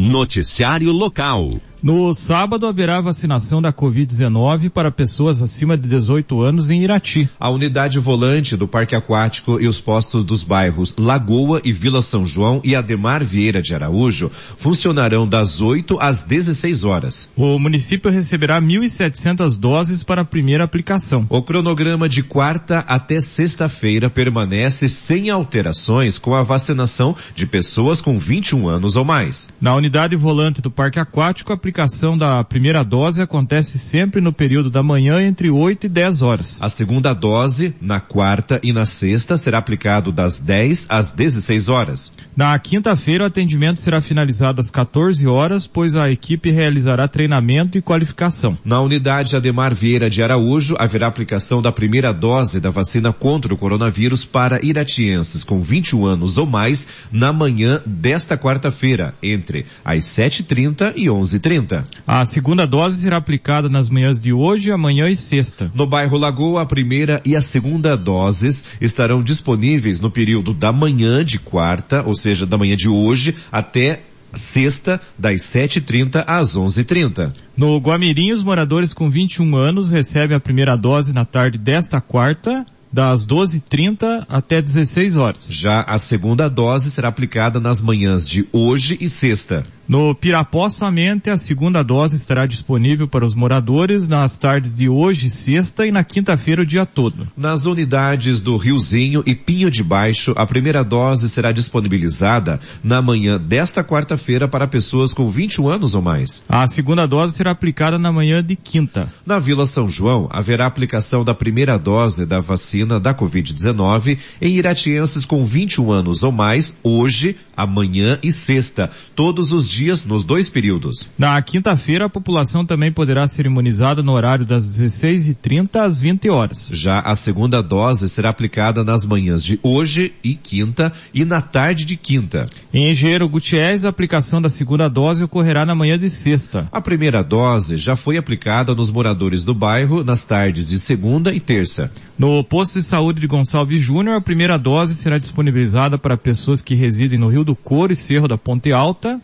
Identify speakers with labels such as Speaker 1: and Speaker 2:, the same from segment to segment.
Speaker 1: Noticiário Local.
Speaker 2: No sábado haverá vacinação da Covid-19 para pessoas acima de 18 anos em Irati.
Speaker 3: A unidade volante do Parque Aquático e os postos dos bairros Lagoa e Vila São João e Ademar Vieira de Araújo funcionarão das 8 às 16 horas.
Speaker 2: O município receberá 1.700 doses para a primeira aplicação.
Speaker 3: O cronograma de quarta até sexta-feira permanece sem alterações com a vacinação de pessoas com 21 anos ou mais.
Speaker 2: Na unidade volante do Parque Aquático, a aplicação da primeira dose acontece sempre no período da manhã entre 8 e 10 horas.
Speaker 3: A segunda dose, na quarta e na sexta, será aplicado das 10 às 16 horas.
Speaker 2: Na quinta-feira, o atendimento será finalizado às 14 horas, pois a equipe realizará treinamento e qualificação.
Speaker 3: Na unidade Ademar Vieira de Araújo, haverá aplicação da primeira dose da vacina contra o coronavírus para iratienses com 21 anos ou mais na manhã desta quarta-feira, entre as 7h30 e 11h30.
Speaker 2: A segunda dose será aplicada nas manhãs de hoje, amanhã e sexta.
Speaker 3: No bairro Lagoa, a primeira e a segunda doses estarão disponíveis no período da manhã de quarta, ou seja, da manhã de hoje até sexta, das 7h30 às 11h30.
Speaker 2: No Guamirim, os moradores com 21 anos recebem a primeira dose na tarde desta quarta das 12h30 até 16 horas.
Speaker 3: Já a segunda dose será aplicada nas manhãs de hoje e sexta.
Speaker 2: No Pirapó somente a segunda dose estará disponível para os moradores nas tardes de hoje, sexta e na quinta-feira o dia todo.
Speaker 3: Nas unidades do Riozinho e Pinho de Baixo, a primeira dose será disponibilizada na manhã desta quarta-feira para pessoas com 21 anos ou mais.
Speaker 2: A segunda dose será aplicada na manhã de quinta.
Speaker 3: Na Vila São João, haverá aplicação da primeira dose da vacina da Covid-19 em iratienses com 21 anos ou mais hoje, amanhã e sexta, todos os dias dias nos dois períodos.
Speaker 2: Na quinta-feira, a população também poderá ser imunizada no horário das 16h30 às 20 horas.
Speaker 3: Já a segunda dose será aplicada nas manhãs de hoje e quinta e na tarde de quinta.
Speaker 2: Em Engenheiro Gutiérrez, a aplicação da segunda dose ocorrerá na manhã de sexta.
Speaker 3: A primeira dose já foi aplicada nos moradores do bairro nas tardes de segunda e terça.
Speaker 2: No posto de saúde de Gonçalves Júnior, a primeira dose será disponibilizada para pessoas que residem no Rio do Couro e Cerro da Ponte Alta,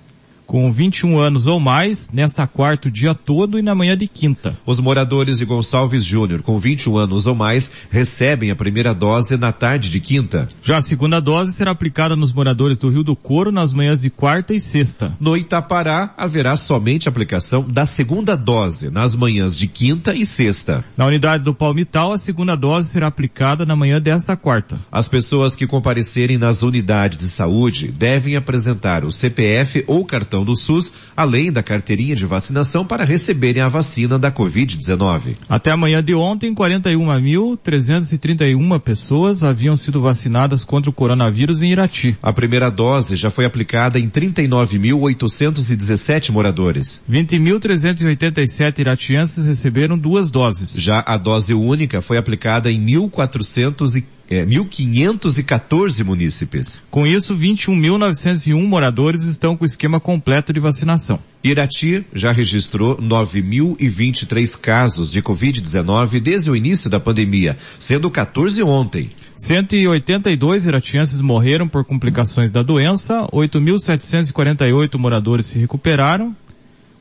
Speaker 2: com 21 anos ou mais, nesta quarta o dia todo e na manhã de quinta.
Speaker 3: Os moradores de Gonçalves Júnior com 21 anos ou mais recebem a primeira dose na tarde de quinta.
Speaker 2: Já a segunda dose será aplicada nos moradores do Rio do Couro nas manhãs de quarta e sexta.
Speaker 3: No Itapará haverá somente aplicação da segunda dose nas manhãs de quinta e sexta.
Speaker 2: Na unidade do Palmital, a segunda dose será aplicada na manhã desta quarta.
Speaker 3: As pessoas que comparecerem nas unidades de saúde devem apresentar o CPF ou cartão do SUS, além da carteirinha de vacinação para receberem a vacina da Covid-19.
Speaker 2: Até amanhã de ontem, 41.331 pessoas haviam sido vacinadas contra o coronavírus em Irati.
Speaker 3: A primeira dose já foi aplicada em 39.817 moradores.
Speaker 2: 20.387 iratienses receberam duas doses.
Speaker 3: Já a dose única foi aplicada em 1.415 é, 1.514 munícipes.
Speaker 2: Com isso, 21.901 moradores estão com o esquema completo de vacinação.
Speaker 3: Irati já registrou 9.023 casos de Covid-19 desde o início da pandemia, sendo 14 ontem.
Speaker 2: 182 iratienses morreram por complicações da doença, 8.748 moradores se recuperaram,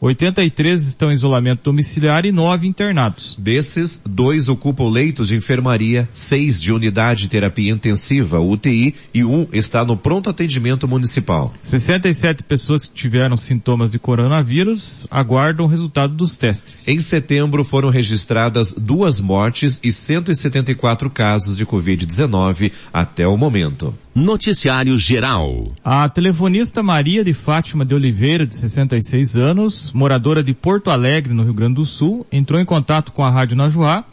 Speaker 2: 83 estão em isolamento domiciliar e 9 internados.
Speaker 3: Desses, dois ocupam leitos de enfermaria, seis de unidade de terapia intensiva, UTI, e um está no pronto atendimento municipal.
Speaker 2: 67 pessoas que tiveram sintomas de coronavírus aguardam o resultado dos testes.
Speaker 3: Em setembro foram registradas duas mortes e 174 casos de Covid-19 até o momento.
Speaker 1: Noticiário Geral.
Speaker 2: A telefonista Maria de Fátima de Oliveira, de 66 anos, moradora de Porto Alegre, no Rio Grande do Sul, entrou em contato com a Rádio Najuá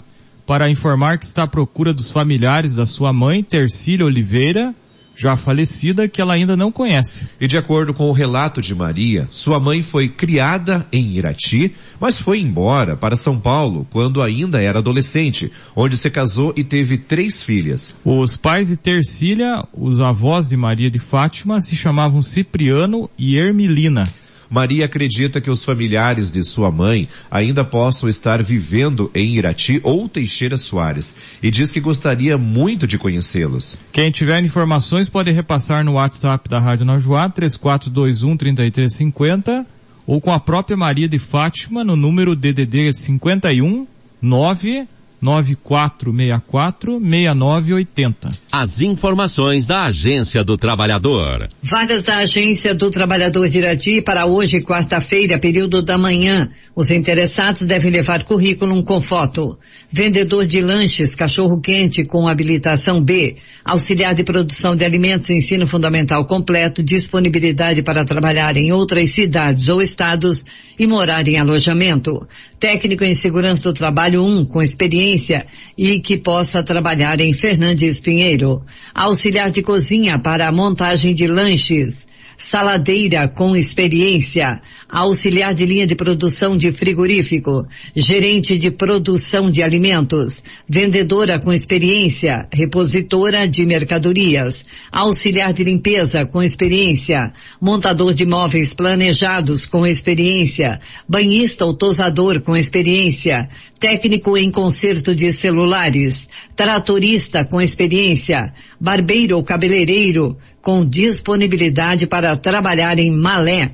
Speaker 2: para informar que está à procura dos familiares da sua mãe, Tercília Oliveira, já falecida, que ela ainda não conhece.
Speaker 3: E de acordo com o relato de Maria, sua mãe foi criada em Irati, mas foi embora para São Paulo quando ainda era adolescente, onde se casou e teve três filhas.
Speaker 2: Os pais de Tercília, os avós de Maria de Fátima, se chamavam Cipriano e Ermilina.
Speaker 3: Maria acredita que os familiares de sua mãe ainda possam estar vivendo em Irati ou Teixeira Soares e diz que gostaria muito de conhecê-los.
Speaker 2: Quem tiver informações pode repassar no WhatsApp da Rádio Najuá 3421 3350 ou com a própria Maria de Fátima no número DDD 51 9 9464-6980.
Speaker 1: As informações da Agência do Trabalhador.
Speaker 4: Vagas da Agência do Trabalhador de Irati para hoje, quarta-feira, período da manhã. Os interessados devem levar currículo com foto. Vendedor de lanches, cachorro quente com habilitação B, auxiliar de produção de alimentos, ensino fundamental completo, disponibilidade para trabalhar em outras cidades ou estados e morar em alojamento. Técnico em segurança do trabalho 1, um, com experiência e que possa trabalhar em Fernandes Pinheiro. Auxiliar de cozinha para a montagem de lanches saladeira com experiência, auxiliar de linha de produção de frigorífico, gerente de produção de alimentos, vendedora com experiência, repositora de mercadorias, auxiliar de limpeza com experiência, montador de móveis planejados com experiência, banhista ou tosador com experiência, técnico em conserto de celulares, tratorista com experiência, barbeiro ou cabeleireiro com disponibilidade para trabalhar em Malé,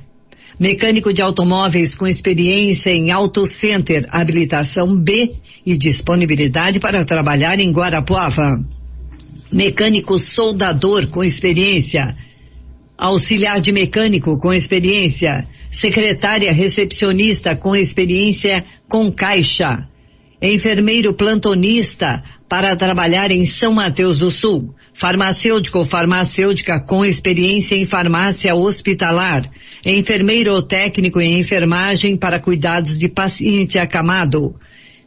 Speaker 4: mecânico de automóveis com experiência em Auto Center, habilitação B e disponibilidade para trabalhar em Guarapuava, mecânico soldador com experiência, auxiliar de mecânico com experiência, secretária recepcionista com experiência com caixa, enfermeiro plantonista para trabalhar em São Mateus do Sul, farmacêutico ou farmacêutica com experiência em farmácia hospitalar, enfermeiro ou técnico em enfermagem para cuidados de paciente acamado,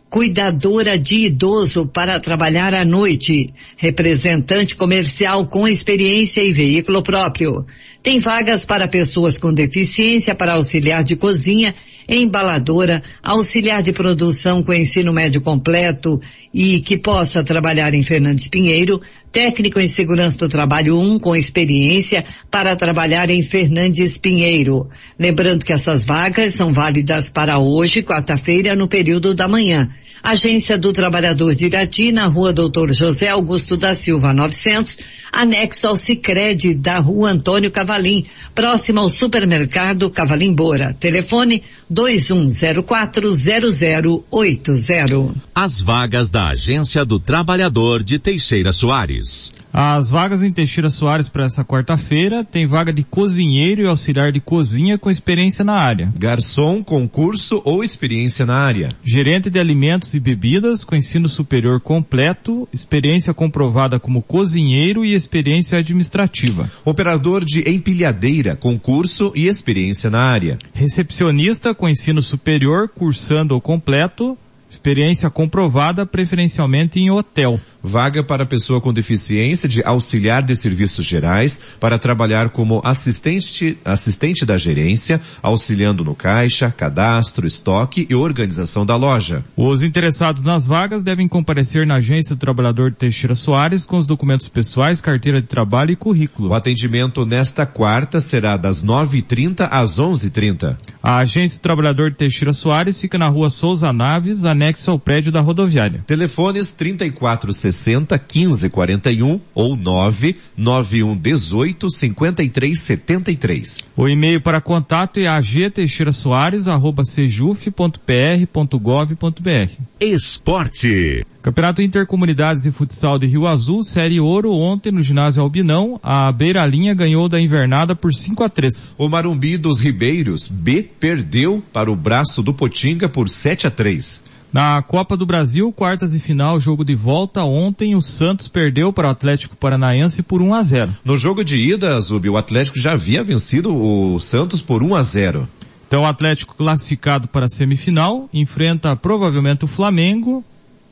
Speaker 4: cuidadora de idoso para trabalhar à noite, representante comercial com experiência e veículo próprio. Tem vagas para pessoas com deficiência para auxiliar de cozinha embaladora, auxiliar de produção com ensino médio completo e que possa trabalhar em Fernandes Pinheiro, técnico em segurança do trabalho 1 um, com experiência para trabalhar em Fernandes Pinheiro. Lembrando que essas vagas são válidas para hoje, quarta-feira, no período da manhã. Agência do Trabalhador de Irati, na rua Doutor José Augusto da Silva 900, anexo ao Cicred da rua Antônio Cavalim, próximo ao supermercado Cavalim Bora. Telefone 21040080.
Speaker 1: As vagas da Agência do Trabalhador de Teixeira Soares.
Speaker 2: As vagas em Teixeira Soares para essa quarta-feira tem vaga de cozinheiro e auxiliar de cozinha com experiência na área.
Speaker 3: Garçom, concurso ou experiência na área.
Speaker 2: Gerente de alimentos e bebidas com ensino superior completo, experiência comprovada como cozinheiro e experiência administrativa.
Speaker 3: Operador de empilhadeira, concurso e experiência na área.
Speaker 2: Recepcionista com ensino superior, cursando ou completo, experiência comprovada preferencialmente em hotel
Speaker 3: vaga para pessoa com deficiência de auxiliar de serviços gerais para trabalhar como assistente, assistente da gerência, auxiliando no caixa, cadastro, estoque e organização da loja.
Speaker 2: Os interessados nas vagas devem comparecer na agência do trabalhador de Teixeira Soares com os documentos pessoais, carteira de trabalho e currículo.
Speaker 3: O atendimento nesta quarta será das 9h30 às 11h30.
Speaker 2: A agência do trabalhador de Teixeira Soares fica na rua Souza Naves, anexo ao prédio da rodoviária.
Speaker 3: Telefones 34 60 15 41 ou 9 91 18 53 73.
Speaker 2: O e-mail para contato é agteixeirasoares@cejuf.pr.gov.br.
Speaker 1: Esporte.
Speaker 2: Campeonato Intercomunidades de Futsal de Rio Azul, Série Ouro, ontem no ginásio Albinão, a Beira Linha ganhou da Invernada por 5 a 3.
Speaker 3: O Marumbi dos Ribeiros, B, perdeu para o braço do Potinga por 7 a 3.
Speaker 2: Na Copa do Brasil, quartas e final, jogo de volta, ontem o Santos perdeu para o Atlético Paranaense por 1 a 0.
Speaker 3: No jogo de ida, Zubi, o Atlético já havia vencido o Santos por 1 a 0.
Speaker 2: Então o Atlético classificado para a semifinal, enfrenta provavelmente o Flamengo,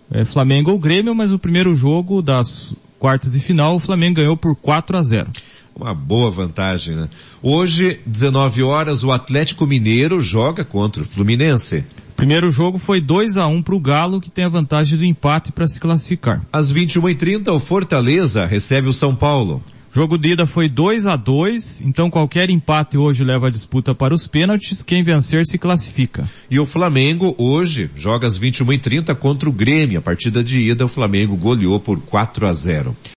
Speaker 2: é, Flamengo ou Grêmio, mas o primeiro jogo das quartas de final, o Flamengo ganhou por 4 a 0.
Speaker 3: Uma boa vantagem, né? Hoje, 19 horas, o Atlético Mineiro joga contra o Fluminense.
Speaker 2: Primeiro jogo foi 2 a 1 um para o Galo, que tem a vantagem do empate para se classificar.
Speaker 3: Às 21h30, o Fortaleza recebe o São Paulo.
Speaker 2: Jogo de ida foi 2 a 2 então qualquer empate hoje leva a disputa para os pênaltis, quem vencer se classifica.
Speaker 3: E o Flamengo hoje joga às 21h30 contra o Grêmio. A partida de ida o Flamengo goleou por 4 a 0.